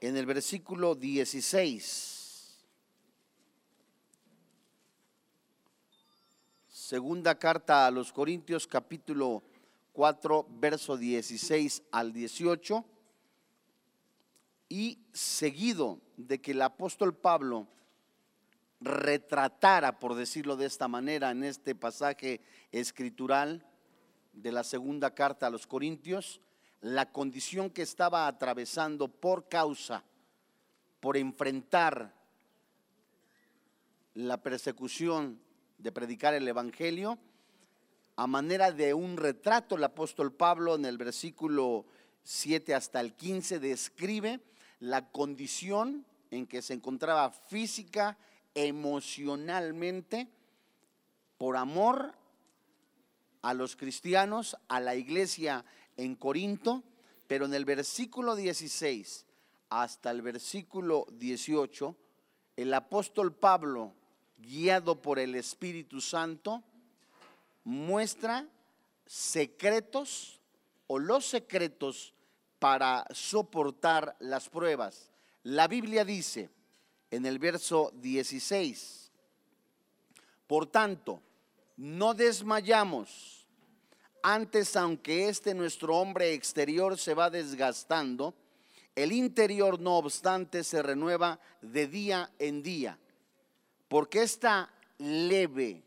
en el versículo 16. Segunda carta a los Corintios capítulo 4, verso 16 al 18. Y seguido de que el apóstol Pablo retratara, por decirlo de esta manera, en este pasaje escritural de la segunda carta a los Corintios, la condición que estaba atravesando por causa, por enfrentar la persecución de predicar el Evangelio, a manera de un retrato, el apóstol Pablo en el versículo 7 hasta el 15 describe la condición en que se encontraba física, emocionalmente, por amor a los cristianos, a la iglesia en Corinto, pero en el versículo 16 hasta el versículo 18, el apóstol Pablo, guiado por el Espíritu Santo, muestra secretos o los secretos para soportar las pruebas. La Biblia dice en el verso 16, por tanto, no desmayamos. Antes, aunque este nuestro hombre exterior se va desgastando, el interior no obstante se renueva de día en día. Porque esta leve,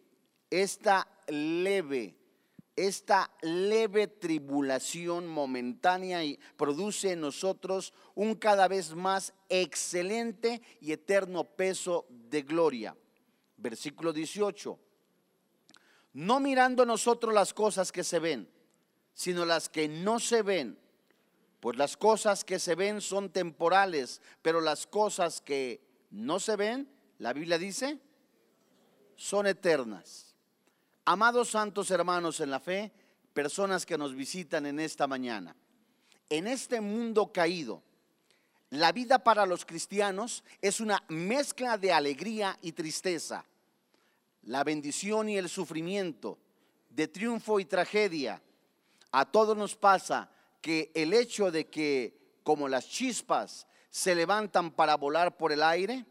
esta leve, esta leve tribulación momentánea y produce en nosotros un cada vez más excelente y eterno peso de gloria. Versículo 18 no mirando nosotros las cosas que se ven, sino las que no se ven. Pues las cosas que se ven son temporales, pero las cosas que no se ven, la Biblia dice, son eternas. Amados santos hermanos en la fe, personas que nos visitan en esta mañana, en este mundo caído, la vida para los cristianos es una mezcla de alegría y tristeza la bendición y el sufrimiento, de triunfo y tragedia. A todos nos pasa que el hecho de que como las chispas se levantan para volar por el aire,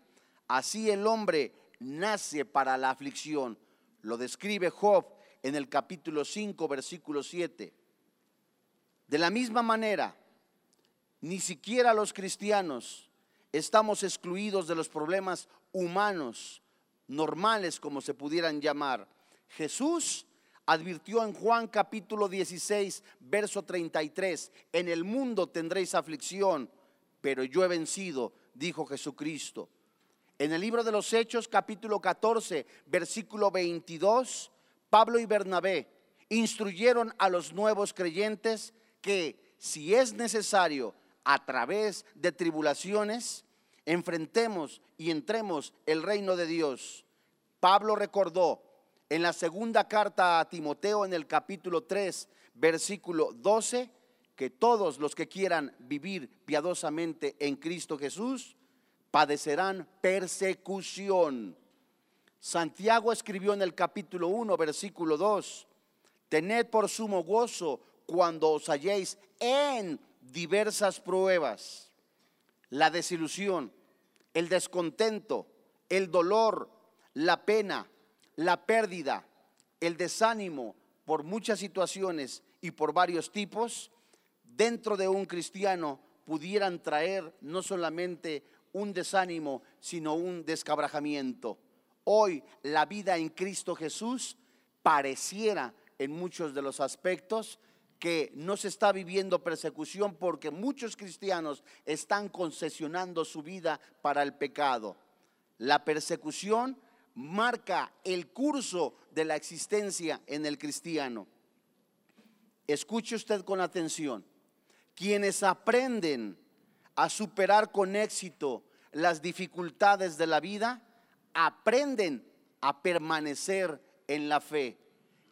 así el hombre nace para la aflicción. Lo describe Job en el capítulo 5, versículo 7. De la misma manera, ni siquiera los cristianos estamos excluidos de los problemas humanos normales, como se pudieran llamar. Jesús advirtió en Juan capítulo 16, verso 33, en el mundo tendréis aflicción, pero yo he vencido, dijo Jesucristo. En el libro de los Hechos capítulo 14, versículo 22, Pablo y Bernabé instruyeron a los nuevos creyentes que si es necesario a través de tribulaciones, enfrentemos y entremos el reino de Dios. Pablo recordó en la segunda carta a Timoteo en el capítulo 3, versículo 12, que todos los que quieran vivir piadosamente en Cristo Jesús padecerán persecución. Santiago escribió en el capítulo 1, versículo 2, tened por sumo gozo cuando os halléis en diversas pruebas la desilusión, el descontento, el dolor, la pena, la pérdida, el desánimo por muchas situaciones y por varios tipos, dentro de un cristiano pudieran traer no solamente un desánimo, sino un descabrajamiento. Hoy la vida en Cristo Jesús pareciera en muchos de los aspectos que no se está viviendo persecución porque muchos cristianos están concesionando su vida para el pecado. La persecución marca el curso de la existencia en el cristiano. Escuche usted con atención. Quienes aprenden a superar con éxito las dificultades de la vida, aprenden a permanecer en la fe.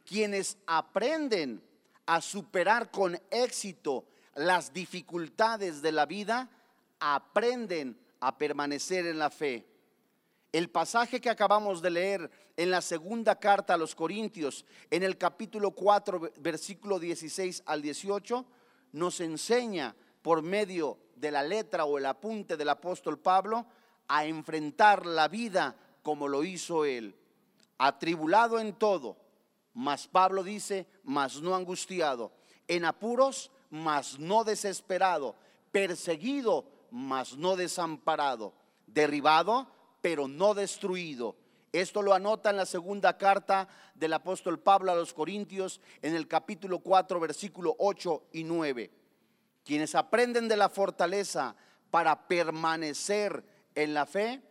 Quienes aprenden a superar con éxito las dificultades de la vida, aprenden a permanecer en la fe. El pasaje que acabamos de leer en la segunda carta a los Corintios, en el capítulo 4, versículo 16 al 18, nos enseña por medio de la letra o el apunte del apóstol Pablo a enfrentar la vida como lo hizo él, atribulado en todo, mas Pablo dice, mas no angustiado, en apuros, mas no desesperado, perseguido, mas no desamparado, derribado, pero no destruido. Esto lo anota en la segunda carta del apóstol Pablo a los Corintios en el capítulo 4, versículo 8 y 9. Quienes aprenden de la fortaleza para permanecer en la fe,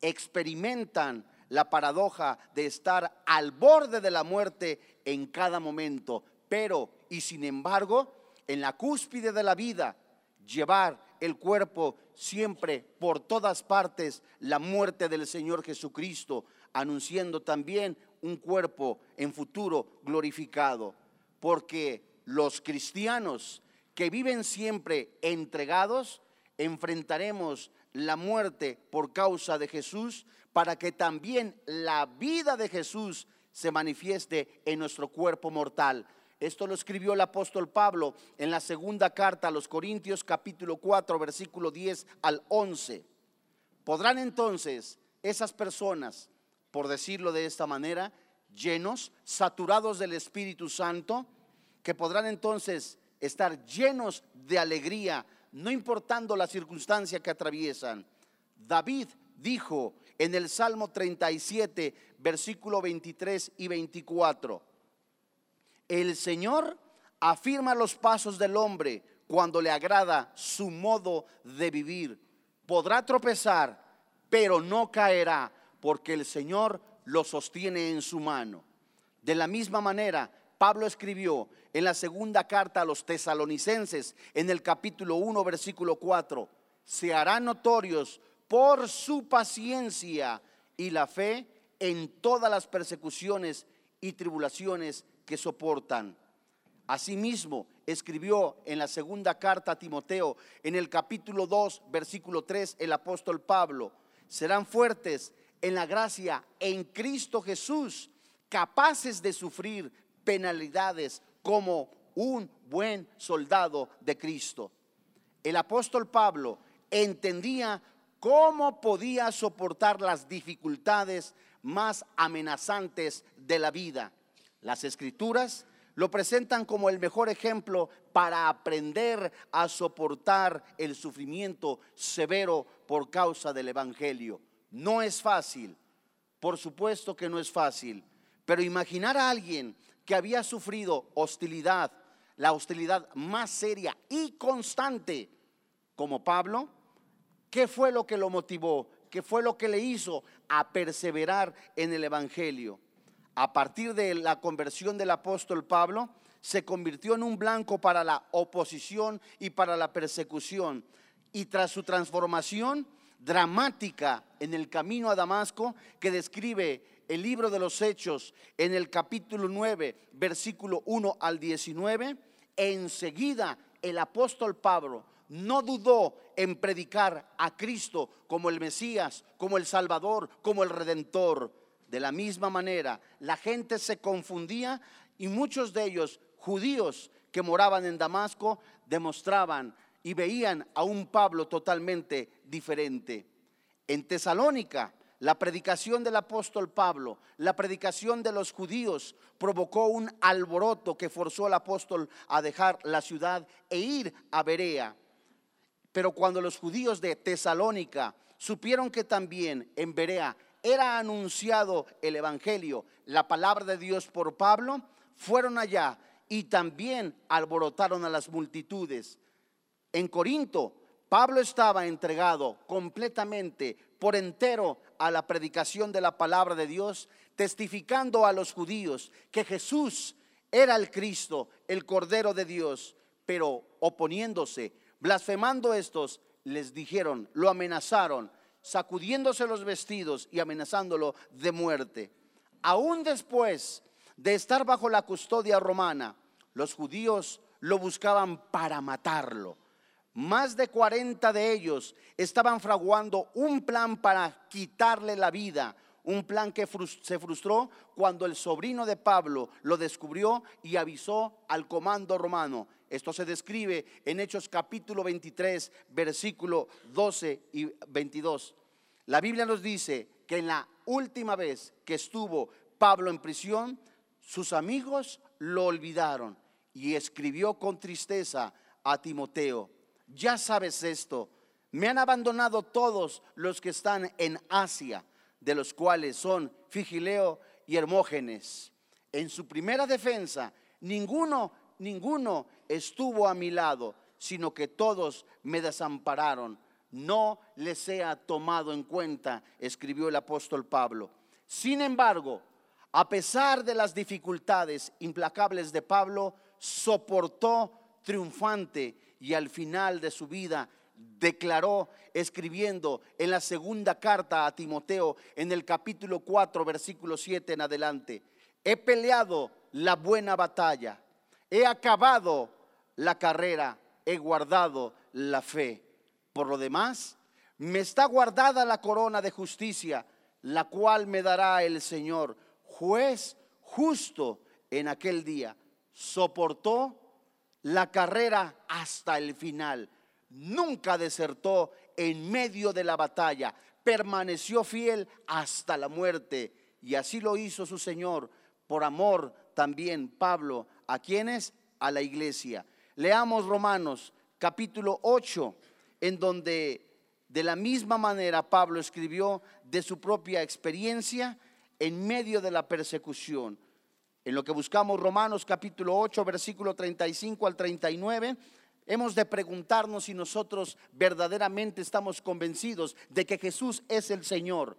experimentan la paradoja de estar al borde de la muerte en cada momento, pero y sin embargo, en la cúspide de la vida, llevar el cuerpo siempre por todas partes la muerte del Señor Jesucristo, anunciando también un cuerpo en futuro glorificado, porque los cristianos que viven siempre entregados, enfrentaremos la muerte por causa de Jesús, para que también la vida de Jesús se manifieste en nuestro cuerpo mortal. Esto lo escribió el apóstol Pablo en la segunda carta a los Corintios capítulo 4 versículo 10 al 11. ¿Podrán entonces esas personas, por decirlo de esta manera, llenos, saturados del Espíritu Santo, que podrán entonces estar llenos de alegría, no importando la circunstancia que atraviesan. David dijo en el Salmo 37, versículo 23 y 24, el Señor afirma los pasos del hombre cuando le agrada su modo de vivir. Podrá tropezar, pero no caerá, porque el Señor lo sostiene en su mano. De la misma manera, Pablo escribió en la segunda carta a los tesalonicenses, en el capítulo 1, versículo 4, se harán notorios por su paciencia y la fe en todas las persecuciones y tribulaciones que soportan. Asimismo, escribió en la segunda carta a Timoteo, en el capítulo 2, versículo 3, el apóstol Pablo, serán fuertes en la gracia en Cristo Jesús, capaces de sufrir penalidades como un buen soldado de Cristo. El apóstol Pablo entendía cómo podía soportar las dificultades más amenazantes de la vida. Las escrituras lo presentan como el mejor ejemplo para aprender a soportar el sufrimiento severo por causa del Evangelio. No es fácil, por supuesto que no es fácil, pero imaginar a alguien que había sufrido hostilidad, la hostilidad más seria y constante como Pablo, ¿qué fue lo que lo motivó? ¿Qué fue lo que le hizo a perseverar en el Evangelio? A partir de la conversión del apóstol Pablo, se convirtió en un blanco para la oposición y para la persecución. Y tras su transformación dramática en el camino a Damasco, que describe el libro de los Hechos en el capítulo 9, versículo 1 al 19, enseguida el apóstol Pablo no dudó en predicar a Cristo como el Mesías, como el Salvador, como el Redentor. De la misma manera, la gente se confundía y muchos de ellos, judíos que moraban en Damasco, demostraban y veían a un Pablo totalmente diferente. En Tesalónica, la predicación del apóstol Pablo, la predicación de los judíos provocó un alboroto que forzó al apóstol a dejar la ciudad e ir a Berea. Pero cuando los judíos de Tesalónica supieron que también en Berea era anunciado el Evangelio, la palabra de Dios por Pablo, fueron allá y también alborotaron a las multitudes. En Corinto, Pablo estaba entregado completamente por entero a la predicación de la palabra de Dios, testificando a los judíos que Jesús era el Cristo, el Cordero de Dios, pero oponiéndose, blasfemando estos, les dijeron, lo amenazaron, sacudiéndose los vestidos y amenazándolo de muerte. Aún después de estar bajo la custodia romana, los judíos lo buscaban para matarlo más de 40 de ellos estaban fraguando un plan para quitarle la vida, un plan que se frustró cuando el sobrino de Pablo lo descubrió y avisó al comando romano. Esto se describe en Hechos capítulo 23, versículo 12 y 22. La Biblia nos dice que en la última vez que estuvo Pablo en prisión, sus amigos lo olvidaron y escribió con tristeza a Timoteo, ya sabes esto, me han abandonado todos los que están en Asia, de los cuales son Figileo y Hermógenes. En su primera defensa, ninguno, ninguno estuvo a mi lado, sino que todos me desampararon. No les sea tomado en cuenta, escribió el apóstol Pablo. Sin embargo, a pesar de las dificultades implacables de Pablo, soportó triunfante y al final de su vida declaró escribiendo en la segunda carta a Timoteo en el capítulo 4 versículo 7 en adelante, he peleado la buena batalla, he acabado la carrera, he guardado la fe. Por lo demás, me está guardada la corona de justicia, la cual me dará el Señor, juez justo en aquel día. Soportó la carrera hasta el final. Nunca desertó en medio de la batalla. Permaneció fiel hasta la muerte. Y así lo hizo su Señor. Por amor también Pablo. ¿A quienes? A la iglesia. Leamos Romanos capítulo 8, en donde de la misma manera Pablo escribió de su propia experiencia en medio de la persecución. En lo que buscamos Romanos capítulo 8, versículo 35 al 39, hemos de preguntarnos si nosotros verdaderamente estamos convencidos de que Jesús es el Señor.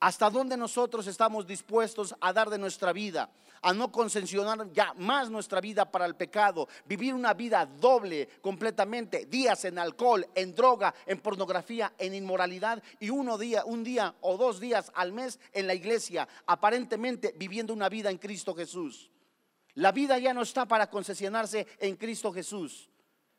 ¿Hasta dónde nosotros estamos dispuestos a dar de nuestra vida? A no concesionar ya más nuestra vida para el pecado, vivir una vida doble completamente, días en alcohol, en droga, en pornografía, en inmoralidad y uno día, un día o dos días al mes en la iglesia, aparentemente viviendo una vida en Cristo Jesús. La vida ya no está para concesionarse en Cristo Jesús.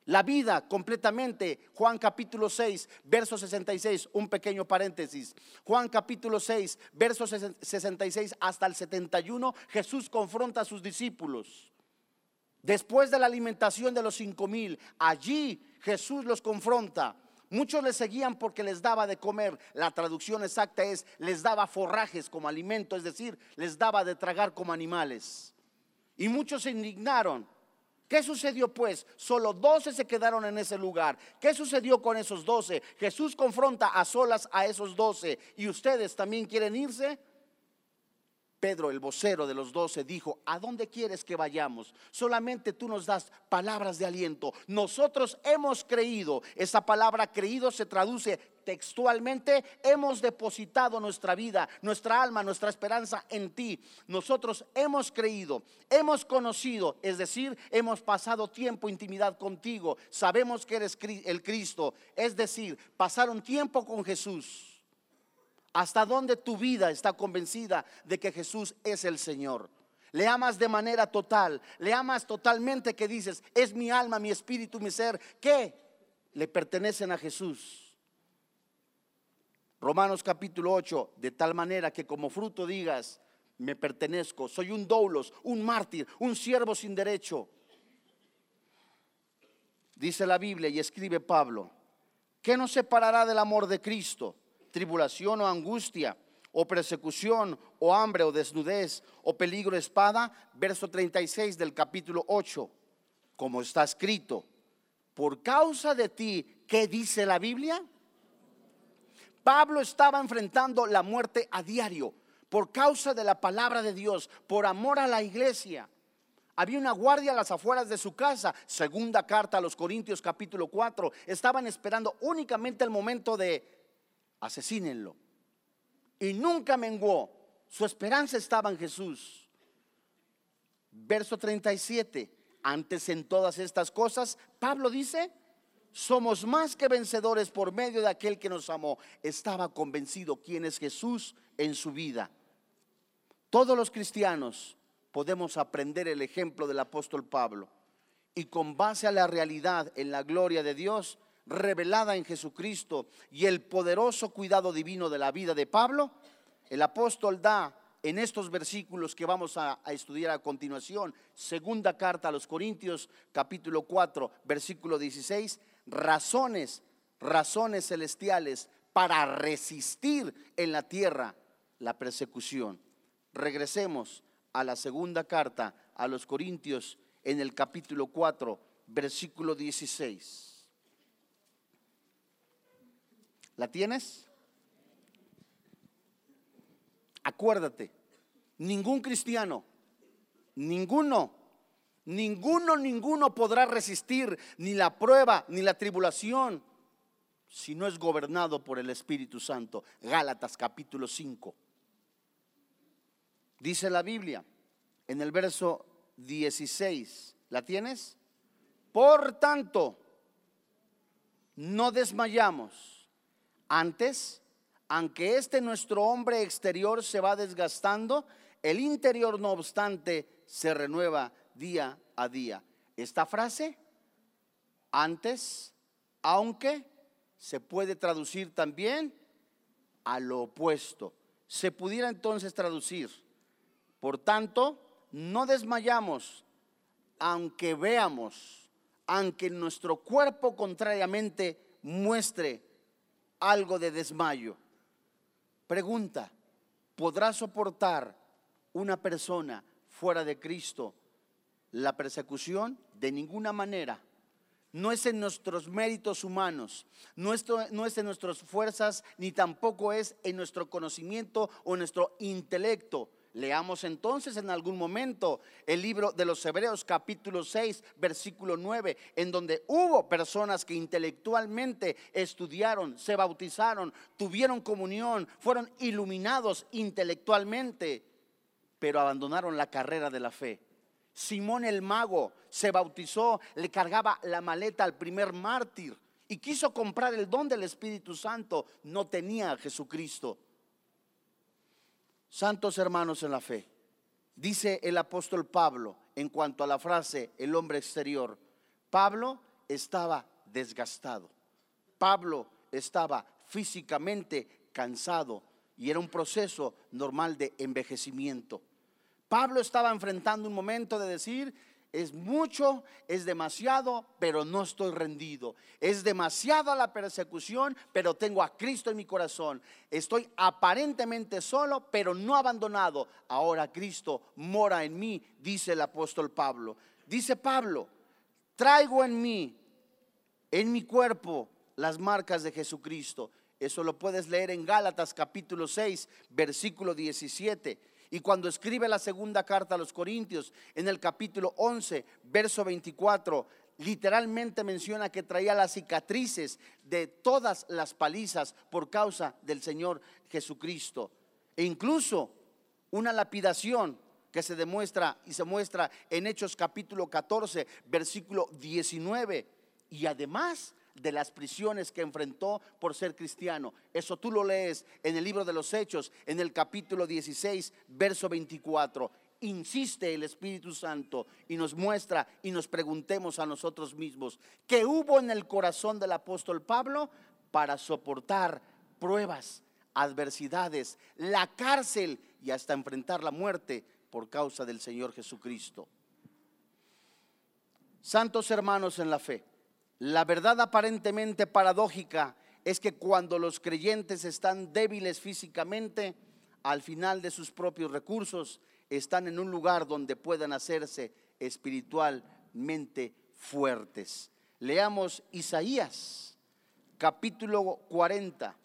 La vida completamente, Juan capítulo 6, verso 66, un pequeño paréntesis. Juan capítulo 6, verso 66 hasta el 71, Jesús confronta a sus discípulos. Después de la alimentación de los cinco mil, allí Jesús los confronta. Muchos les seguían porque les daba de comer. La traducción exacta es, les daba forrajes como alimento, es decir, les daba de tragar como animales. Y muchos se indignaron ¿Qué sucedió pues? Solo doce se quedaron en ese lugar. ¿Qué sucedió con esos doce? Jesús confronta a solas a esos doce. ¿Y ustedes también quieren irse? Pedro, el vocero de los doce, dijo, ¿a dónde quieres que vayamos? Solamente tú nos das palabras de aliento. Nosotros hemos creído. Esa palabra creído se traduce textualmente, hemos depositado nuestra vida, nuestra alma, nuestra esperanza en ti. Nosotros hemos creído, hemos conocido, es decir, hemos pasado tiempo, intimidad contigo. Sabemos que eres el Cristo, es decir, pasaron tiempo con Jesús ¿Hasta dónde tu vida está convencida de que Jesús es el Señor? Le amas de manera total, le amas totalmente que dices, es mi alma, mi espíritu, mi ser, que le pertenecen a Jesús. Romanos capítulo 8, de tal manera que como fruto digas, me pertenezco, soy un doulos, un mártir, un siervo sin derecho. Dice la Biblia y escribe Pablo, ¿qué nos separará del amor de Cristo? Tribulación o angustia, o persecución, o hambre, o desnudez, o peligro de espada, verso 36 del capítulo 8, como está escrito, por causa de ti, ¿qué dice la Biblia? Pablo estaba enfrentando la muerte a diario por causa de la palabra de Dios, por amor a la iglesia. Había una guardia a las afueras de su casa. Segunda carta a los Corintios capítulo 4. Estaban esperando únicamente el momento de asesínenlo. Y nunca menguó. Su esperanza estaba en Jesús. Verso 37. Antes en todas estas cosas, Pablo dice, somos más que vencedores por medio de aquel que nos amó. Estaba convencido quién es Jesús en su vida. Todos los cristianos podemos aprender el ejemplo del apóstol Pablo y con base a la realidad en la gloria de Dios, revelada en Jesucristo y el poderoso cuidado divino de la vida de Pablo, el apóstol da en estos versículos que vamos a, estudiar a continuación, segunda carta a los Corintios, capítulo 4, versículo 16, razones, razones celestiales para resistir en la tierra la persecución. Regresemos a la segunda carta a los Corintios en el capítulo 4, versículo 16. ¿La tienes? Acuérdate, ningún cristiano, ninguno, ninguno, ninguno podrá resistir ni la prueba ni la tribulación si no es gobernado por el Espíritu Santo. Gálatas capítulo 5. Dice la Biblia en el verso 16, ¿la tienes? Por tanto, no desmayamos. Antes, aunque este nuestro hombre exterior se va desgastando, el interior no obstante se renueva día a día. Esta frase, antes, aunque, se puede traducir también a lo opuesto. Se pudiera entonces traducir, por tanto, no desmayamos, aunque veamos, aunque nuestro cuerpo contrariamente muestre algo de desmayo. Pregunta, ¿podrá soportar una persona fuera de Cristo la persecución? De ninguna manera. No es en nuestros méritos humanos, no es, no es en nuestras fuerzas, ni tampoco es en nuestro conocimiento o nuestro intelecto Leamos entonces en algún momento el libro de los Hebreos capítulo 6 versículo 9, en donde hubo personas que intelectualmente estudiaron, se bautizaron, tuvieron comunión, fueron iluminados intelectualmente, pero abandonaron la carrera de la fe. Simón el mago se bautizó, le cargaba la maleta al primer mártir y quiso comprar el don del Espíritu Santo, no tenía a Jesucristo. Santos hermanos en la fe, dice el apóstol Pablo en cuanto a la frase el hombre exterior, Pablo estaba desgastado, Pablo estaba físicamente cansado y era un proceso normal de envejecimiento. Pablo estaba enfrentando un momento de decir, es mucho, es demasiado, pero no estoy rendido. Es demasiada la persecución, pero tengo a Cristo en mi corazón. Estoy aparentemente solo, pero no abandonado. Ahora Cristo mora en mí, dice el apóstol Pablo. Dice Pablo, traigo en mí, en mi cuerpo, las marcas de Jesucristo. Eso lo puedes leer en Gálatas capítulo 6, versículo 17. Y cuando escribe la segunda carta a los Corintios, en el capítulo 11, verso 24, literalmente menciona que traía las cicatrices de todas las palizas por causa del Señor Jesucristo. E incluso una lapidación que se demuestra y se muestra en Hechos capítulo 14, versículo 19. Y además de las prisiones que enfrentó por ser cristiano. Eso tú lo lees en el libro de los Hechos, en el capítulo 16, verso 24. Insiste el Espíritu Santo y nos muestra y nos preguntemos a nosotros mismos, ¿qué hubo en el corazón del apóstol Pablo para soportar pruebas, adversidades, la cárcel y hasta enfrentar la muerte por causa del Señor Jesucristo? Santos hermanos en la fe, la verdad aparentemente paradójica es que cuando los creyentes están débiles físicamente, al final de sus propios recursos, están en un lugar donde puedan hacerse espiritualmente fuertes. Leamos Isaías, capítulo 40.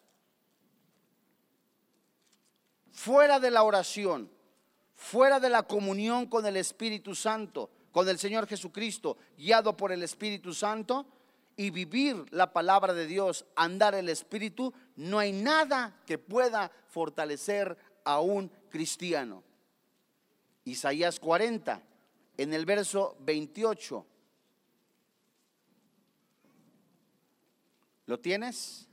Fuera de la oración, fuera de la comunión con el Espíritu Santo, con el Señor Jesucristo, guiado por el Espíritu Santo, y vivir la palabra de Dios, andar el Espíritu, no hay nada que pueda fortalecer a un cristiano. Isaías 40, en el verso 28. ¿Lo tienes?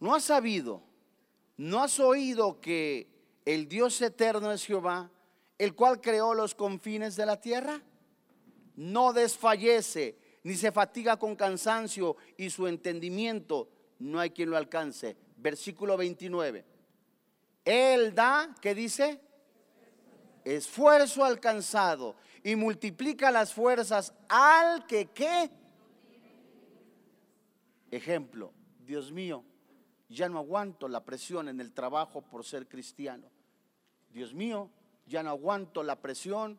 ¿No has sabido, no has oído que el Dios eterno es Jehová, el cual creó los confines de la tierra? No desfallece, ni se fatiga con cansancio, y su entendimiento no hay quien lo alcance. versículo 29. Él da, ¿qué dice? Esfuerzo alcanzado y multiplica las fuerzas al que qué. Ejemplo, Dios mío, ya no aguanto la presión en el trabajo por ser cristiano. Dios mío, ya no aguanto la presión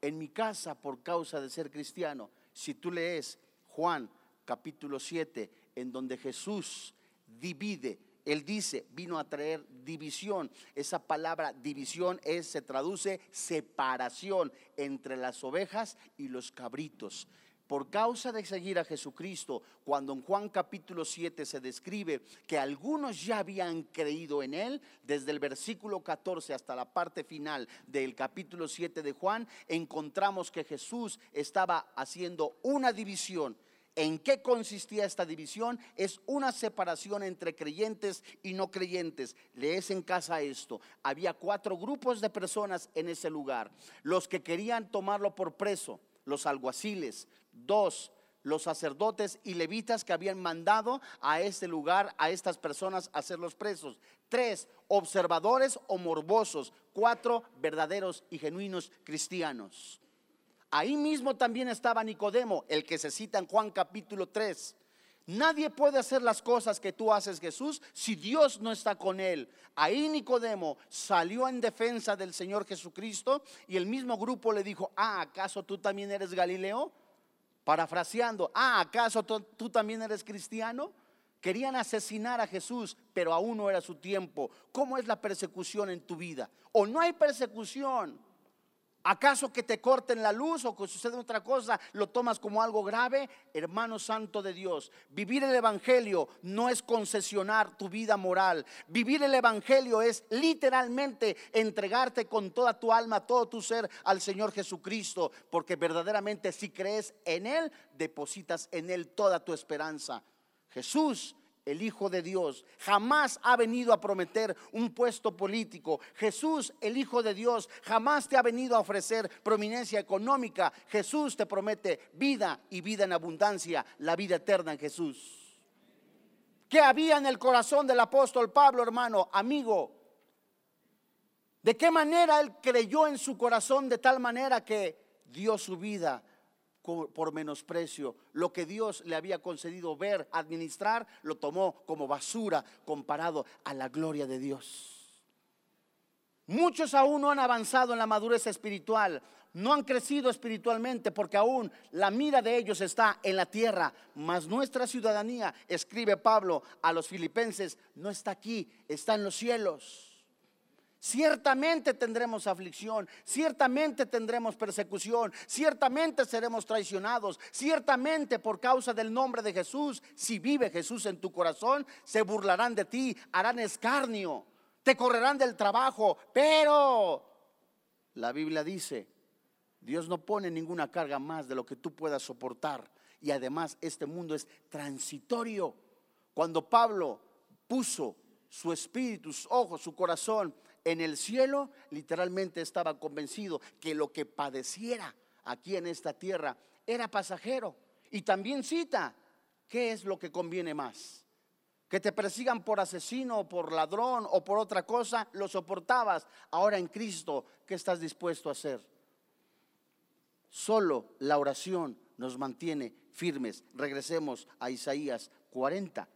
en mi casa por causa de ser cristiano. Si tú lees Juan capítulo 7, en donde Jesús divide, él dice, vino a traer división. Esa palabra división es, se traduce separación entre las ovejas y los cabritos por causa de seguir a Jesucristo, cuando en Juan capítulo 7 se describe que algunos ya habían creído en Él, desde el versículo 14 hasta la parte final del capítulo 7 de Juan, encontramos que Jesús estaba haciendo una división. ¿En qué consistía esta división? Es una separación entre creyentes y no creyentes. Lees en casa esto. Había cuatro grupos de personas en ese lugar. Los que querían tomarlo por preso, los alguaciles, Dos, los sacerdotes y levitas que habían mandado a este lugar, a estas personas, a hacerlos presos. Tres, observadores o morbosos. Cuatro, verdaderos y genuinos cristianos. Ahí mismo también estaba Nicodemo, el que se cita en Juan capítulo 3. Nadie puede hacer las cosas que tú haces, Jesús, si Dios no está con él. Ahí Nicodemo salió en defensa del Señor Jesucristo y el mismo grupo le dijo, ah, ¿acaso tú también eres Galileo? Parafraseando, ah, ¿acaso tú, también eres cristiano? Querían asesinar a Jesús, pero aún no era su tiempo. ¿Cómo es la persecución en tu vida? ¿O no hay persecución? ¿Acaso que te corten la luz o que suceda otra cosa lo tomas como algo grave? Hermano santo de Dios, vivir el Evangelio no es concesionar tu vida moral. Vivir el Evangelio es literalmente entregarte con toda tu alma, todo tu ser al Señor Jesucristo, porque verdaderamente si crees en Él, depositas en Él toda tu esperanza. Jesús el Hijo de Dios, jamás ha venido a prometer un puesto político. Jesús, el Hijo de Dios, jamás te ha venido a ofrecer prominencia económica. Jesús te promete vida y vida en abundancia, la vida eterna en Jesús. ¿Qué había en el corazón del apóstol Pablo, hermano, amigo? ¿De qué manera él creyó en su corazón de tal manera que dio su vida por menosprecio. Lo que Dios le había concedido ver, administrar, lo tomó como basura comparado a la gloria de Dios. Muchos aún no han avanzado en la madurez espiritual, no han crecido espiritualmente porque aún la mira de ellos está en la tierra, mas nuestra ciudadanía, escribe Pablo a los filipenses, no está aquí, está en los cielos. Ciertamente tendremos aflicción, ciertamente tendremos persecución, ciertamente seremos traicionados, ciertamente por causa del nombre de Jesús, si vive Jesús en tu corazón, se burlarán de ti, harán escarnio, te correrán del trabajo, pero la Biblia dice, Dios no pone ninguna carga más de lo que tú puedas soportar y además este mundo es transitorio. Cuando Pablo puso su espíritu, sus ojos, su corazón en el cielo, literalmente estaba convencido que lo que padeciera aquí en esta tierra era pasajero. Y también cita, ¿qué es lo que conviene más? Que te persigan por asesino, por ladrón o por otra cosa, lo soportabas. Ahora en Cristo, ¿qué estás dispuesto a hacer? Solo la oración nos mantiene firmes. Regresemos a Isaías 40.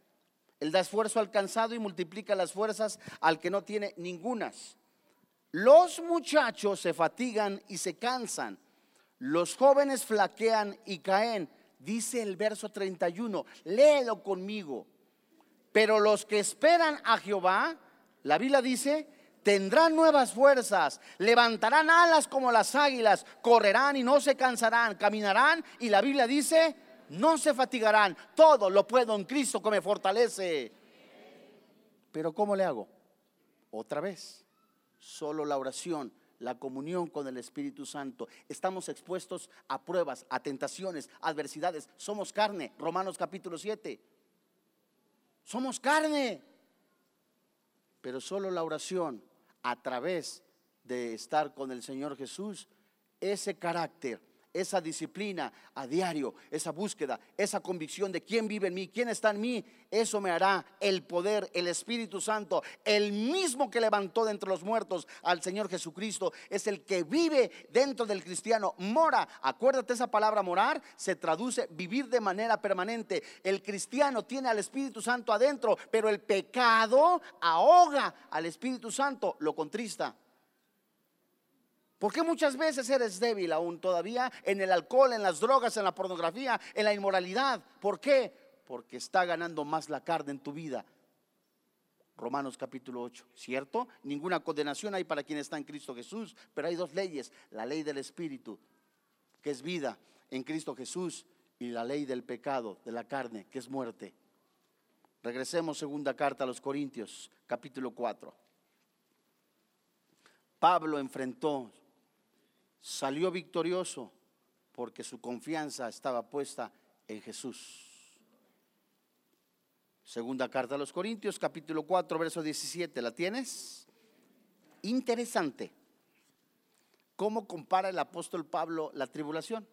Él da esfuerzo alcanzado y multiplica las fuerzas al que no tiene ningunas. Los muchachos se fatigan y se cansan. Los jóvenes flaquean y caen. Dice el verso 31. Léelo conmigo. Pero los que esperan a Jehová, la Biblia dice, tendrán nuevas fuerzas, levantarán alas como las águilas, correrán y no se cansarán, caminarán y la Biblia dice, no se fatigarán, todo lo puedo en Cristo que me fortalece. Pero ¿cómo le hago? Otra vez, solo la oración, la comunión con el Espíritu Santo. Estamos expuestos a pruebas, a tentaciones, adversidades. Somos carne, Romanos capítulo 7. Somos carne. Pero solo la oración, a través de estar con el Señor Jesús, ese carácter esa disciplina a diario, esa búsqueda, esa convicción de quién vive en mí, quién está en mí, eso me hará el poder, el Espíritu Santo, el mismo que levantó de entre los muertos al Señor Jesucristo, es el que vive dentro del cristiano, mora. Acuérdate esa palabra morar, se traduce vivir de manera permanente. El cristiano tiene al Espíritu Santo adentro, pero el pecado ahoga al Espíritu Santo, lo contrista. Porque muchas veces eres débil aún todavía en el alcohol, en las drogas, en la pornografía, en la inmoralidad? ¿Por qué? Porque está ganando más la carne en tu vida. Romanos capítulo 8, ¿cierto? Ninguna condenación hay para quien está en Cristo Jesús, pero hay dos leyes, la ley del Espíritu, que es vida en Cristo Jesús, y la ley del pecado, de la carne, que es muerte. Regresemos segunda carta a los Corintios, capítulo 4. Pablo enfrentó salió victorioso porque su confianza estaba puesta en Jesús. Segunda carta a los Corintios, capítulo 4, verso 17. ¿La tienes? Interesante. ¿Cómo compara el apóstol Pablo la tribulación?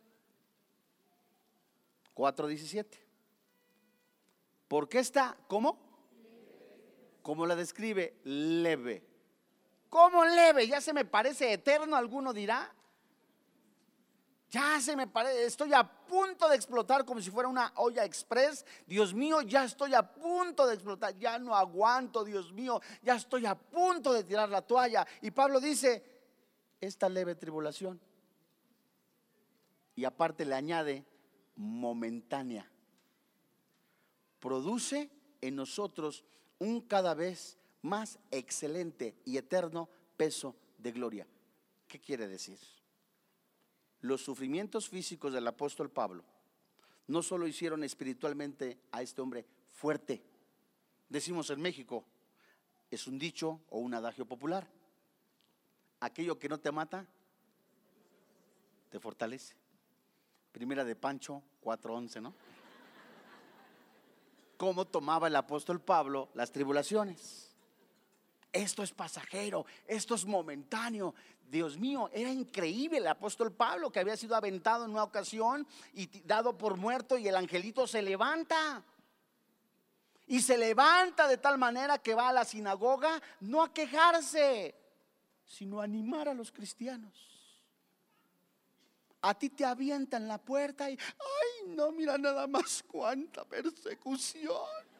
4.17. ¿Por qué está? ¿Cómo? ¿Cómo la describe? Leve. ¿Cómo leve? Ya se me parece eterno, alguno dirá. Ya se me parece, estoy a punto de explotar como si fuera una olla express. Dios mío, ya estoy a punto de explotar. Ya no aguanto, Dios mío, ya estoy a punto de tirar la toalla. Y Pablo dice, esta leve tribulación. Y aparte le añade, momentánea. Produce en nosotros un cada vez más excelente y eterno peso de gloria. ¿Qué quiere decir? Los sufrimientos físicos del apóstol Pablo no solo hicieron espiritualmente a este hombre fuerte, decimos en México, es un dicho o un adagio popular, aquello que no te mata, te fortalece. Primera de Pancho 4.11, ¿no? ¿Cómo tomaba el apóstol Pablo las tribulaciones? Esto es pasajero, esto es momentáneo. Dios mío, era increíble el apóstol Pablo que había sido aventado en una ocasión y dado por muerto y el angelito se levanta. Y se levanta de tal manera que va a la sinagoga no a quejarse, sino a animar a los cristianos. A ti te avientan la puerta y, ay, no, mira nada más cuánta persecución.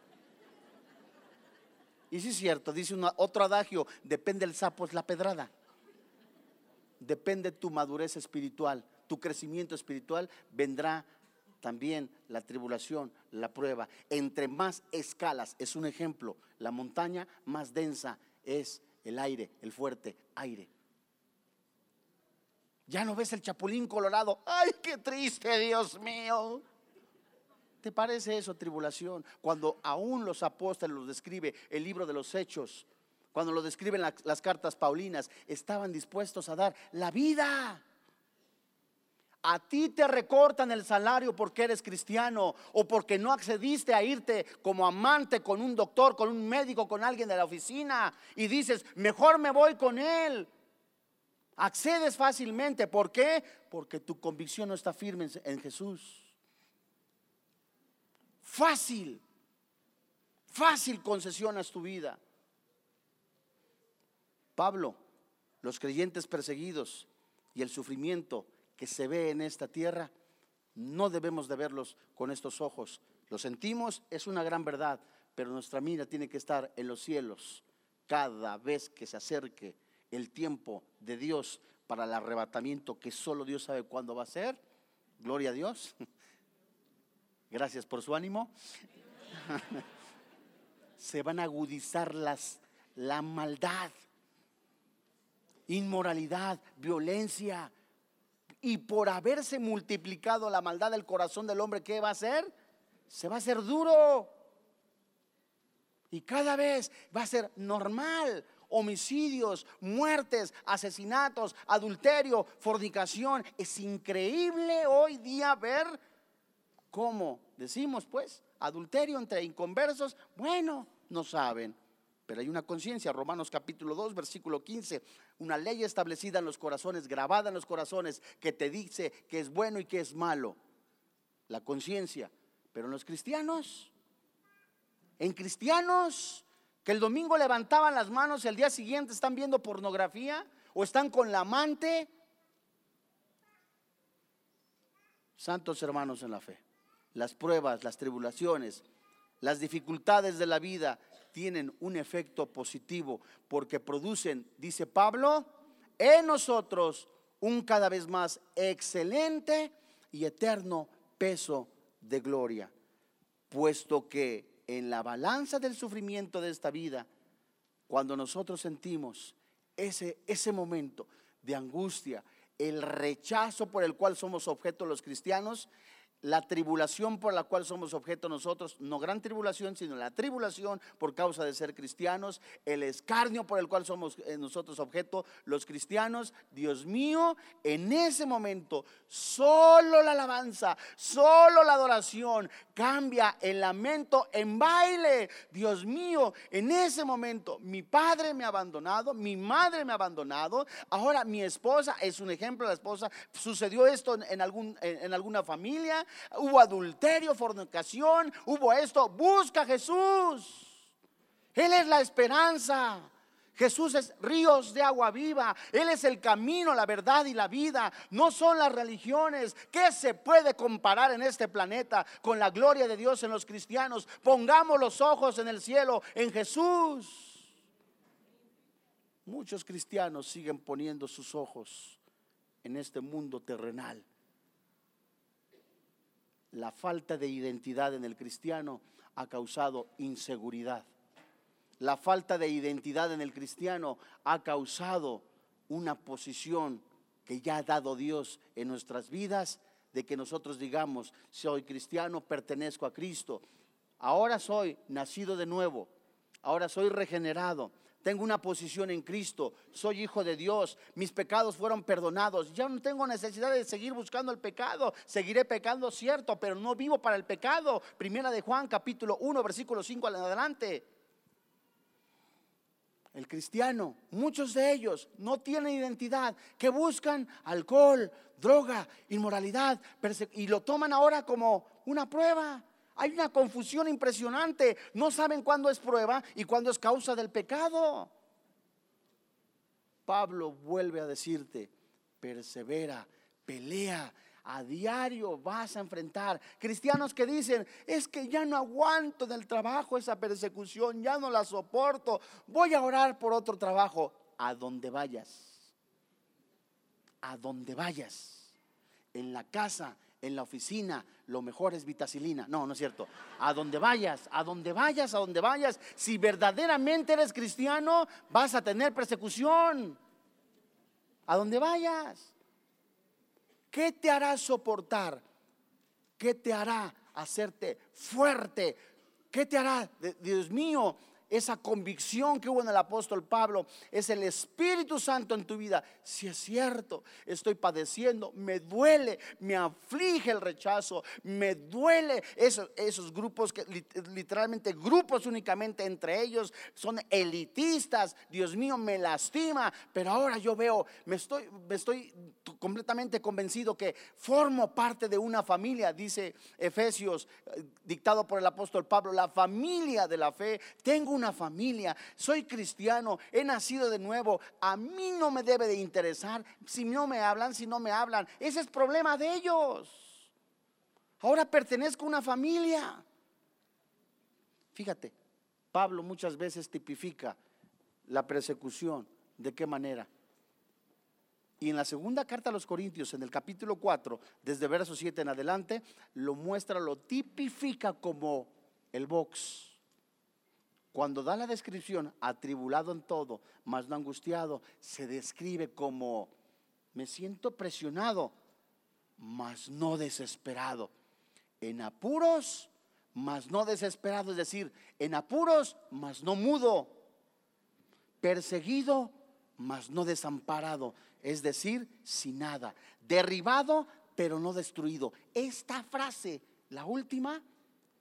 Y sí es cierto, dice otro adagio, depende el sapo es la pedrada depende tu madurez espiritual, tu crecimiento espiritual, vendrá también la tribulación, la prueba. Entre más escalas, es un ejemplo, la montaña más densa es el aire, el fuerte aire. Ya no ves el chapulín colorado. ¡Ay, qué triste, Dios mío! ¿Te parece eso tribulación? Cuando aún los apóstoles los describe el libro de los hechos, cuando lo describen las cartas paulinas, estaban dispuestos a dar la vida. A ti te recortan el salario porque eres cristiano o porque no accediste a irte como amante con un doctor, con un médico, con alguien de la oficina y dices, mejor me voy con él. Accedes fácilmente. ¿Por qué? Porque tu convicción no está firme en Jesús. Fácil, fácil concesionas tu vida. Pablo, los creyentes perseguidos y el sufrimiento que se ve en esta tierra, no debemos de verlos con estos ojos. Lo sentimos, es una gran verdad, pero nuestra mira tiene que estar en los cielos cada vez que se acerque el tiempo de Dios para el arrebatamiento que solo Dios sabe cuándo va a ser. Gloria a Dios. Gracias por su ánimo. se van a agudizar las, la maldad inmoralidad, violencia. Y por haberse multiplicado la maldad del corazón del hombre, ¿qué va a hacer? Se va a hacer duro. Y cada vez va a ser normal. Homicidios, muertes, asesinatos, adulterio, fornicación. Es increíble hoy día ver cómo decimos, pues, adulterio entre inconversos. Bueno, no saben pero hay una conciencia, Romanos capítulo 2, versículo 15, una ley establecida en los corazones, grabada en los corazones, que te dice que es bueno y que es malo. La conciencia. Pero en los cristianos, en cristianos que el domingo levantaban las manos y el día siguiente están viendo pornografía o están con la amante. Santos hermanos en la fe, las pruebas, las tribulaciones, las dificultades de la vida tienen un efecto positivo porque producen, dice Pablo, en nosotros un cada vez más excelente y eterno peso de gloria, puesto que en la balanza del sufrimiento de esta vida, cuando nosotros sentimos ese, ese momento de angustia, el rechazo por el cual somos objeto los cristianos, la tribulación por la cual somos objeto nosotros, no gran tribulación, sino la tribulación por causa de ser cristianos, el escarnio por el cual somos eh, nosotros objeto los cristianos, Dios mío, en ese momento solo la alabanza, solo la adoración cambia el lamento en baile. Dios mío, en ese momento mi padre me ha abandonado, mi madre me ha abandonado, ahora mi esposa es un ejemplo, la esposa, sucedió esto en, algún, en alguna familia, hubo adulterio, fornicación, hubo esto. Busca a Jesús. Él es la esperanza. Jesús es ríos de agua viva. Él es el camino, la verdad y la vida. No son las religiones. ¿Qué se puede comparar en este planeta con la gloria de Dios en los cristianos? Pongamos los ojos en el cielo, en Jesús. Muchos cristianos siguen poniendo sus ojos en este mundo terrenal la falta de identidad en el cristiano ha causado inseguridad. La falta de identidad en el cristiano ha causado una posición que ya ha dado Dios en nuestras vidas, de que nosotros digamos, soy cristiano, pertenezco a Cristo, ahora soy nacido de nuevo, ahora soy regenerado, tengo una posición en Cristo, soy hijo de Dios, mis pecados fueron perdonados, ya no tengo necesidad de seguir buscando el pecado, seguiré pecando cierto, pero no vivo para el pecado. Primera de Juan capítulo 1 versículo 5 en adelante. El cristiano, muchos de ellos no tienen identidad, que buscan alcohol, droga, inmoralidad, y lo toman ahora como una prueba. Hay una confusión impresionante. No saben cuándo es prueba y cuándo es causa del pecado. Pablo vuelve a decirte, persevera, pelea. A diario vas a enfrentar cristianos que dicen, es que ya no aguanto del trabajo esa persecución, ya no la soporto, voy a orar por otro trabajo. A donde vayas, a donde vayas, en la casa, en la oficina, lo mejor es vitacilina. No, no es cierto. A donde vayas, a donde vayas, a donde vayas, si verdaderamente eres cristiano, vas a tener persecución. A donde vayas. ¿Qué te hará soportar? ¿Qué te hará hacerte fuerte? ¿Qué te hará, Dios mío, esa convicción que hubo en el apóstol Pablo, es el Espíritu Santo en tu vida. Si es cierto, estoy padeciendo, me duele, me aflige el rechazo, me duele esos, esos grupos que literalmente grupos únicamente entre ellos son elitistas. Dios mío, me lastima, pero ahora yo veo, me estoy, me estoy completamente convencido que formo parte de una familia, dice Efesios, eh, dictado por el apóstol Pablo, la familia de la fe. Tengo una familia, soy cristiano, he nacido de nuevo. A mí no me debe de interesar si no me hablan, si no me hablan. Ese es problema de ellos. Ahora pertenezco a una familia. Fíjate, Pablo muchas veces tipifica la persecución. ¿De qué manera? Y en la segunda carta a los Corintios, en el capítulo 4, desde verso 7 en adelante, lo muestra, lo tipifica como el box. Cuando da la descripción, atribulado en todo, mas no angustiado, se describe como, me siento presionado, mas no desesperado. En apuros, mas no desesperado, es decir, en apuros, mas no mudo. Perseguido, mas no desamparado es decir, sin nada, derribado pero no destruido. Esta frase, la última,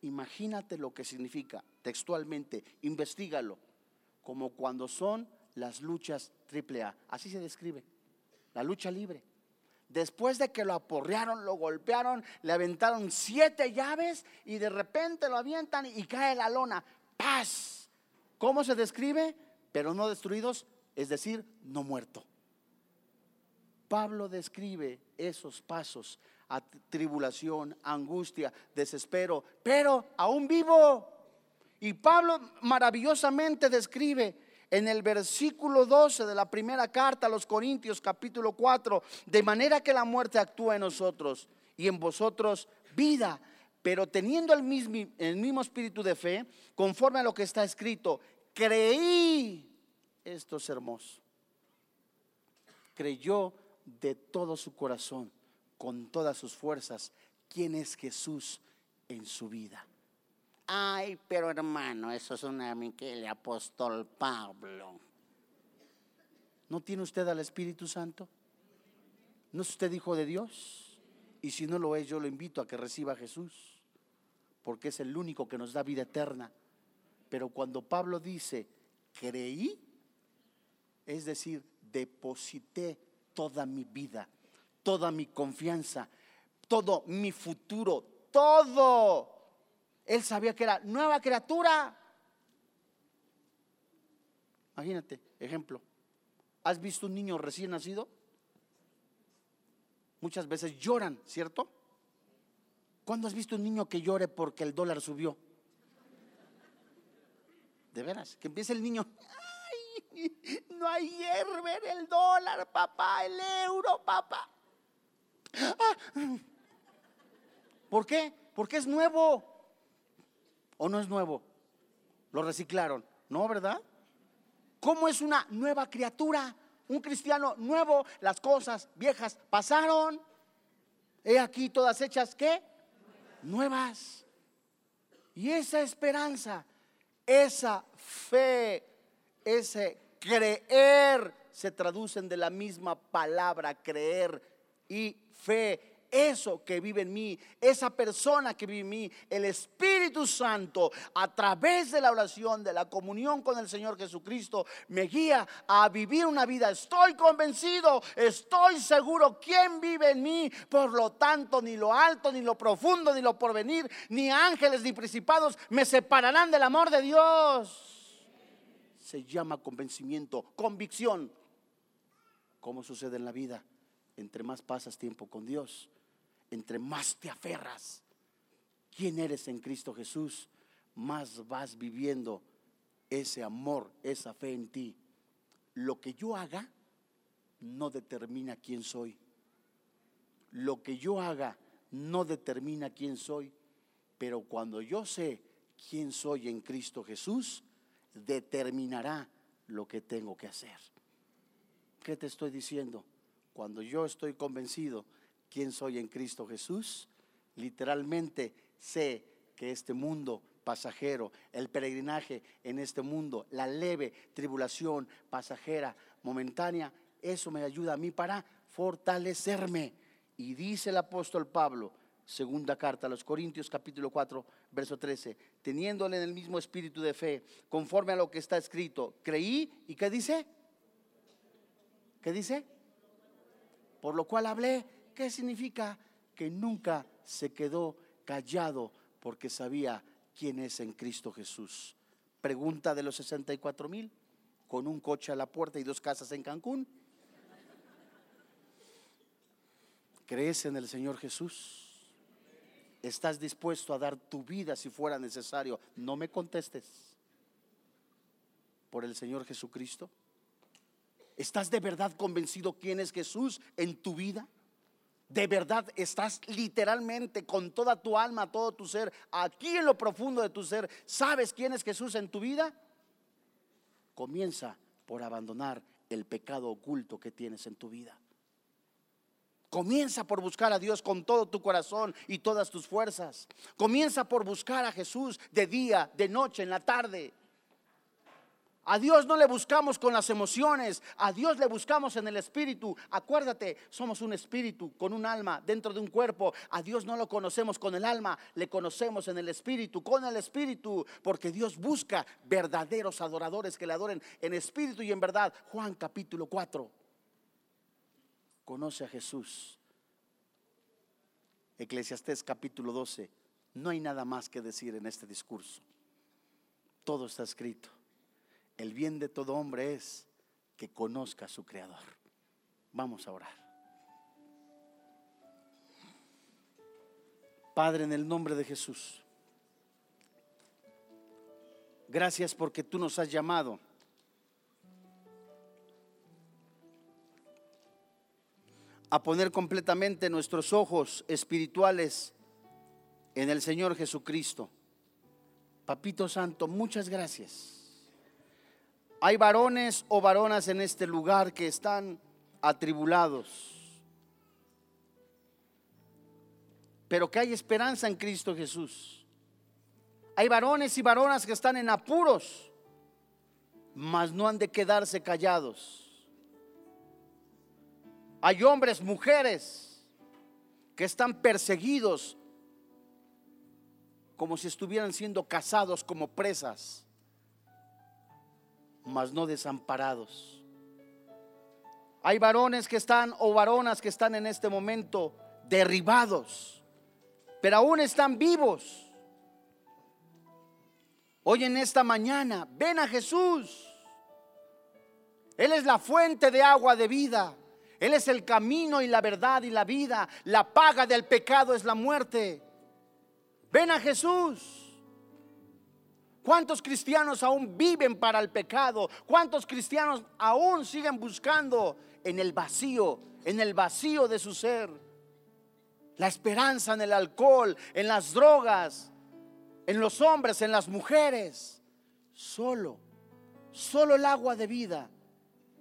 imagínate lo que significa textualmente, investigalo. como cuando son las luchas triple A. Así se describe, la lucha libre. Después de que lo aporrearon, lo golpearon, le aventaron siete llaves y de repente lo avientan y cae la lona. Paz. ¿Cómo se describe? Pero no destruidos, es decir, no muerto. Pablo describe esos pasos a tribulación, angustia, desespero, pero aún vivo. Y Pablo maravillosamente describe en el versículo 12 de la primera carta a los Corintios capítulo 4, de manera que la muerte actúa en nosotros y en vosotros vida, pero teniendo el mismo, el mismo espíritu de fe, conforme a lo que está escrito, creí, esto es hermoso, creyó de todo su corazón, con todas sus fuerzas, quién es Jesús en su vida. Ay, pero hermano, eso es una el apóstol Pablo. ¿No tiene usted al Espíritu Santo? ¿No es usted hijo de Dios? Y si no lo es, yo lo invito a que reciba a Jesús, porque es el único que nos da vida eterna. Pero cuando Pablo dice, creí, es decir, deposité toda mi vida, toda mi confianza, todo mi futuro, todo. Él sabía que era nueva criatura. Imagínate, ejemplo. ¿Has visto un niño recién nacido? Muchas veces lloran, ¿cierto? ¿Cuándo has visto un niño que llore porque el dólar subió? De veras, que empiece el niño, no hay hierve el dólar, papá, el euro, papá. Ah. ¿Por qué? Porque es nuevo. ¿O no es nuevo? Lo reciclaron. ¿No, verdad? ¿Cómo es una nueva criatura? Un cristiano nuevo, las cosas viejas pasaron. He aquí todas hechas, ¿qué? Nuevas. Y esa esperanza, esa fe, ese creer se traducen de la misma palabra creer y fe. Eso que vive en mí, esa persona que vive en mí, el Espíritu Santo, a través de la oración, de la comunión con el Señor Jesucristo, me guía a vivir una vida. Estoy convencido, estoy seguro quién vive en mí. Por lo tanto, ni lo alto, ni lo profundo, ni lo porvenir, ni ángeles, ni principados me separarán del amor de Dios se llama convencimiento, convicción. ¿Cómo sucede en la vida? Entre más pasas tiempo con Dios, entre más te aferras, quién eres en Cristo Jesús, más vas viviendo ese amor, esa fe en ti. Lo que yo haga no determina quién soy. Lo que yo haga no determina quién soy. Pero cuando yo sé quién soy en Cristo Jesús, determinará lo que tengo que hacer. ¿Qué te estoy diciendo? Cuando yo estoy convencido quién soy en Cristo Jesús, literalmente sé que este mundo pasajero, el peregrinaje en este mundo, la leve tribulación pasajera, momentánea, eso me ayuda a mí para fortalecerme. Y dice el apóstol Pablo, segunda carta a los Corintios capítulo 4, verso 13, teniéndole en el mismo espíritu de fe, conforme a lo que está escrito, creí y ¿qué dice? ¿Qué dice? Por lo cual hablé, ¿qué significa? Que nunca se quedó callado porque sabía quién es en Cristo Jesús. Pregunta de los 64 mil, con un coche a la puerta y dos casas en Cancún. ¿Crees en el Señor Jesús? ¿Estás dispuesto a dar tu vida si fuera necesario? No me contestes. Por el Señor Jesucristo. ¿Estás de verdad convencido quién es Jesús en tu vida? ¿De verdad estás literalmente con toda tu alma, todo tu ser, aquí en lo profundo de tu ser, sabes quién es Jesús en tu vida? Comienza por abandonar el pecado oculto que tienes en tu vida. Comienza por buscar a Dios con todo tu corazón y todas tus fuerzas. Comienza por buscar a Jesús de día, de noche, en la tarde. A Dios no le buscamos con las emociones, a Dios le buscamos en el espíritu. Acuérdate, somos un espíritu con un alma dentro de un cuerpo. A Dios no lo conocemos con el alma, le conocemos en el espíritu, con el espíritu, porque Dios busca verdaderos adoradores que le adoren en espíritu y en verdad. Juan capítulo 4. Conoce a Jesús. Eclesiastés capítulo 12. No hay nada más que decir en este discurso. Todo está escrito. El bien de todo hombre es que conozca a su Creador. Vamos a orar. Padre, en el nombre de Jesús, gracias porque tú nos has llamado a poner completamente nuestros ojos espirituales en el Señor Jesucristo. Papito Santo, muchas gracias. Hay varones o varonas en este lugar que están atribulados, pero que hay esperanza en Cristo Jesús. Hay varones y varonas que están en apuros, mas no han de quedarse callados. Hay hombres, mujeres que están perseguidos como si estuvieran siendo cazados como presas, mas no desamparados. Hay varones que están o varonas que están en este momento derribados, pero aún están vivos. Hoy en esta mañana, ven a Jesús. Él es la fuente de agua de vida. Él es el camino y la verdad y la vida. La paga del pecado es la muerte. Ven a Jesús. ¿Cuántos cristianos aún viven para el pecado? ¿Cuántos cristianos aún siguen buscando en el vacío, en el vacío de su ser? La esperanza en el alcohol, en las drogas, en los hombres, en las mujeres. Solo, solo el agua de vida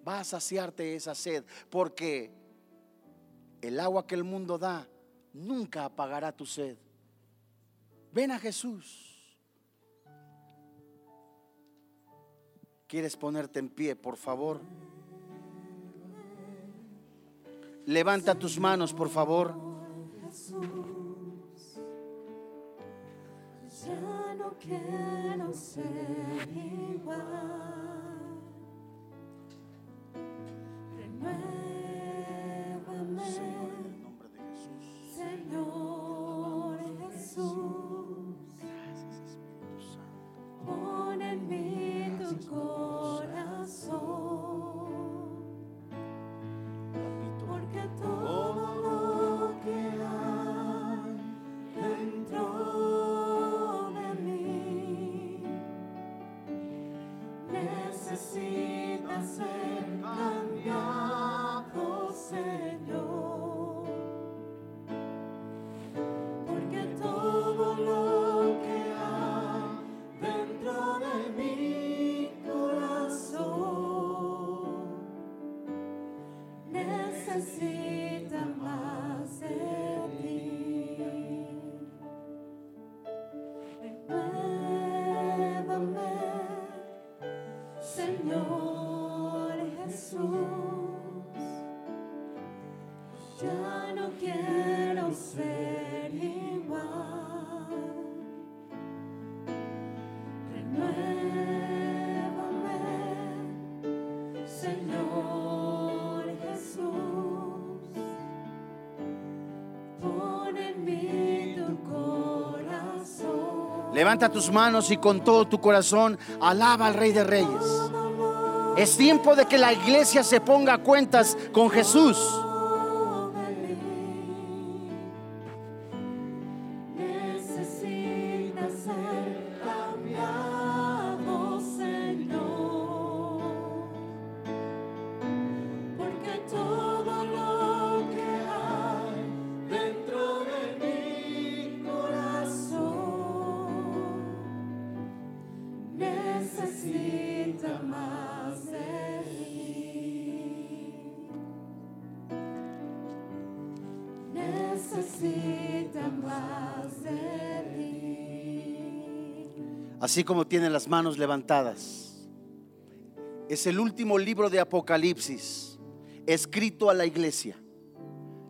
va a saciarte esa sed, porque el agua que el mundo da nunca apagará tu sed. Ven a Jesús. ¿Quieres ponerte en pie, por favor? Levanta tus manos, por favor. Ya no quiero ser igual. Señor, en el nombre de Jesús. Señor Jesús. Gracias, Espíritu Santo. Pon en mí tu corazón. Levanta tus manos y con todo tu corazón alaba al Rey de Reyes. Es tiempo de que la iglesia se ponga a cuentas con Jesús. Así como tiene las manos levantadas, es el último libro de Apocalipsis, escrito a la iglesia.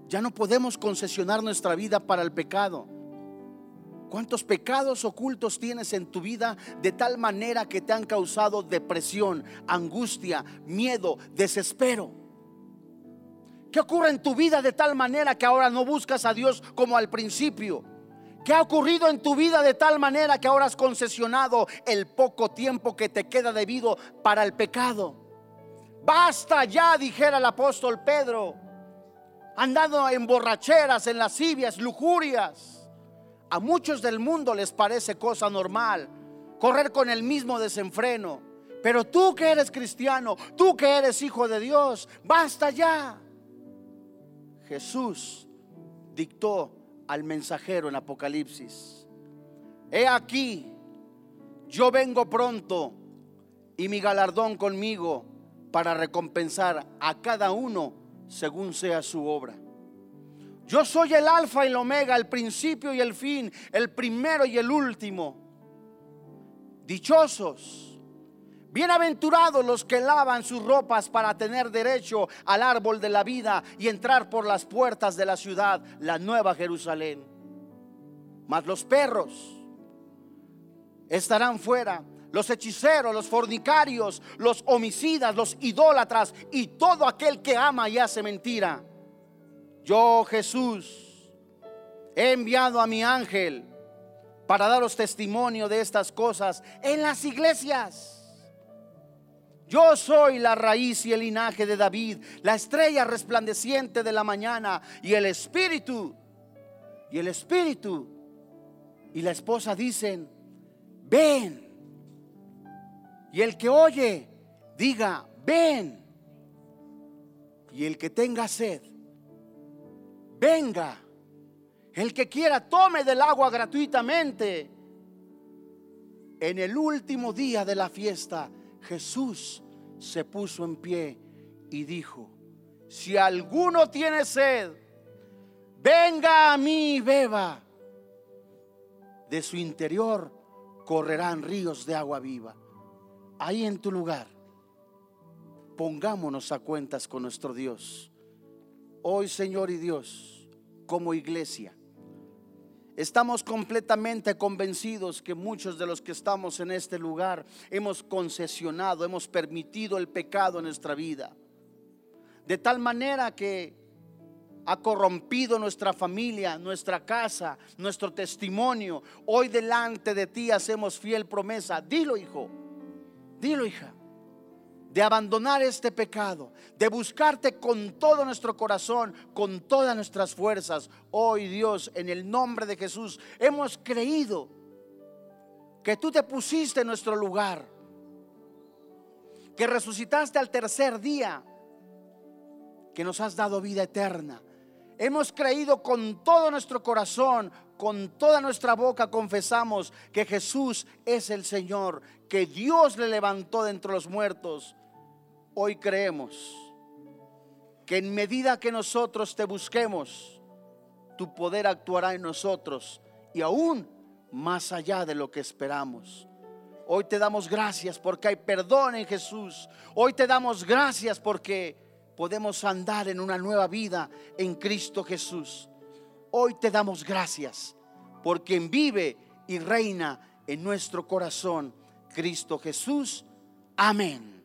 Ya no podemos concesionar nuestra vida para el pecado. ¿Cuántos pecados ocultos tienes en tu vida de tal manera que te han causado depresión, angustia, miedo, desespero? ¿Qué ocurre en tu vida de tal manera que ahora no buscas a Dios como al principio? ¿Qué ha ocurrido en tu vida de tal manera que ahora has concesionado el poco tiempo que te queda debido para el pecado? Basta ya, dijera el apóstol Pedro, andando en borracheras, en lascivias, lujurias. A muchos del mundo les parece cosa normal correr con el mismo desenfreno. Pero tú que eres cristiano, tú que eres hijo de Dios, basta ya. Jesús dictó al mensajero en Apocalipsis, he aquí, yo vengo pronto y mi galardón conmigo para recompensar a cada uno según sea su obra. Yo soy el alfa y el omega, el principio y el fin, el primero y el último. Dichosos Bienaventurados los que lavan sus ropas para tener derecho al árbol de la vida y entrar por las puertas de la ciudad, la nueva Jerusalén. Mas los perros estarán fuera, los hechiceros, los fornicarios, los homicidas, los idólatras y todo aquel que ama y hace mentira. Yo, Jesús, he enviado a mi ángel para daros testimonio de estas cosas en las iglesias. Yo soy la raíz y el linaje de David, la estrella resplandeciente de la mañana y el espíritu. Y el espíritu y la esposa dicen, ven. Y el que oye, diga, ven. Y el que tenga sed, venga. El que quiera, tome del agua gratuitamente. En el último día de la fiesta, Jesús se puso en pie y dijo, si alguno tiene sed, venga a mí y beba. De su interior correrán ríos de agua viva. Ahí en tu lugar, pongámonos a cuentas con nuestro Dios. Hoy, Señor y Dios, como iglesia, Estamos completamente convencidos que muchos de los que estamos en este lugar hemos concesionado, hemos permitido el pecado en nuestra vida. De tal manera que ha corrompido nuestra familia, nuestra casa, nuestro testimonio. Hoy delante de ti hacemos fiel promesa. Dilo, hijo. Dilo, hija de abandonar este pecado, de buscarte con todo nuestro corazón, con todas nuestras fuerzas. Hoy Dios, en el nombre de Jesús, hemos creído que tú te pusiste en nuestro lugar, que resucitaste al tercer día, que nos has dado vida eterna. Hemos creído con todo nuestro corazón, con toda nuestra boca confesamos que Jesús es el Señor, que Dios le levantó de entre los muertos hoy creemos que en medida que nosotros te busquemos, tu poder actuará en nosotros y aún más allá de lo que esperamos. Hoy te damos gracias porque hay perdón en Jesús. Hoy te damos gracias porque podemos andar en una nueva vida en Cristo Jesús. Hoy te damos gracias por quien vive y reina en nuestro corazón, Cristo Jesús. Amén.